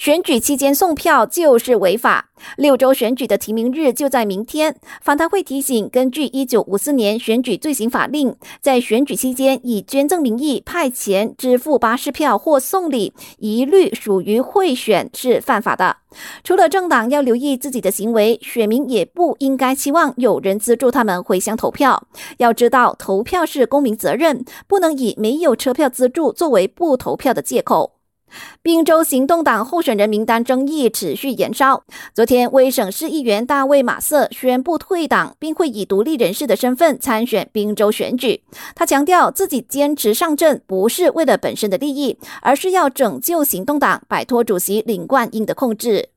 选举期间送票就是违法。六州选举的提名日就在明天。访谈会提醒，根据一九五四年选举罪行法令，在选举期间以捐赠名义派钱、支付巴士票或送礼，一律属于贿选，是犯法的。除了政党要留意自己的行为，选民也不应该期望有人资助他们回乡投票。要知道，投票是公民责任，不能以没有车票资助作为不投票的借口。滨州行动党候选人名单争议持续延烧。昨天，威省市议员大卫·马瑟宣布退党，并会以独立人士的身份参选滨州选举。他强调，自己坚持上阵不是为了本身的利益，而是要拯救行动党，摆脱主席林冠英的控制。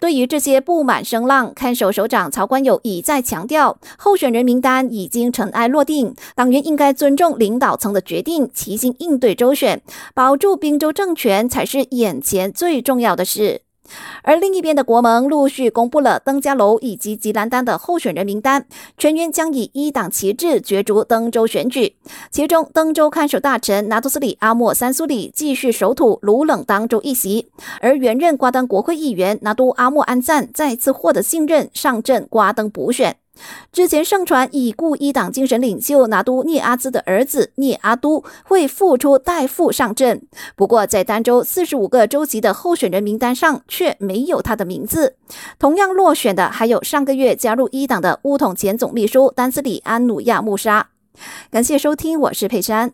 对于这些不满声浪，看守首长曹冠友一再强调，候选人名单已经尘埃落定，党员应该尊重领导层的决定，齐心应对周选，保住滨州政权才是眼前最重要的事。而另一边的国盟陆续公布了登嘉楼以及吉兰丹的候选人名单，全员将以一党旗帜角逐登州选举。其中，登州看守大臣拿督斯里阿莫三苏里继续守土鲁冷当州一席，而原任瓜登国会议员拿督阿莫安赞再次获得信任，上阵瓜登补选。之前盛传已故一党精神领袖拿督聂阿兹的儿子聂阿都会复出代父上阵，不过在丹州四十五个州级的候选人名单上却没有他的名字。同样落选的还有上个月加入一党的乌统前总秘书丹斯里安努亚穆沙。感谢收听，我是佩珊。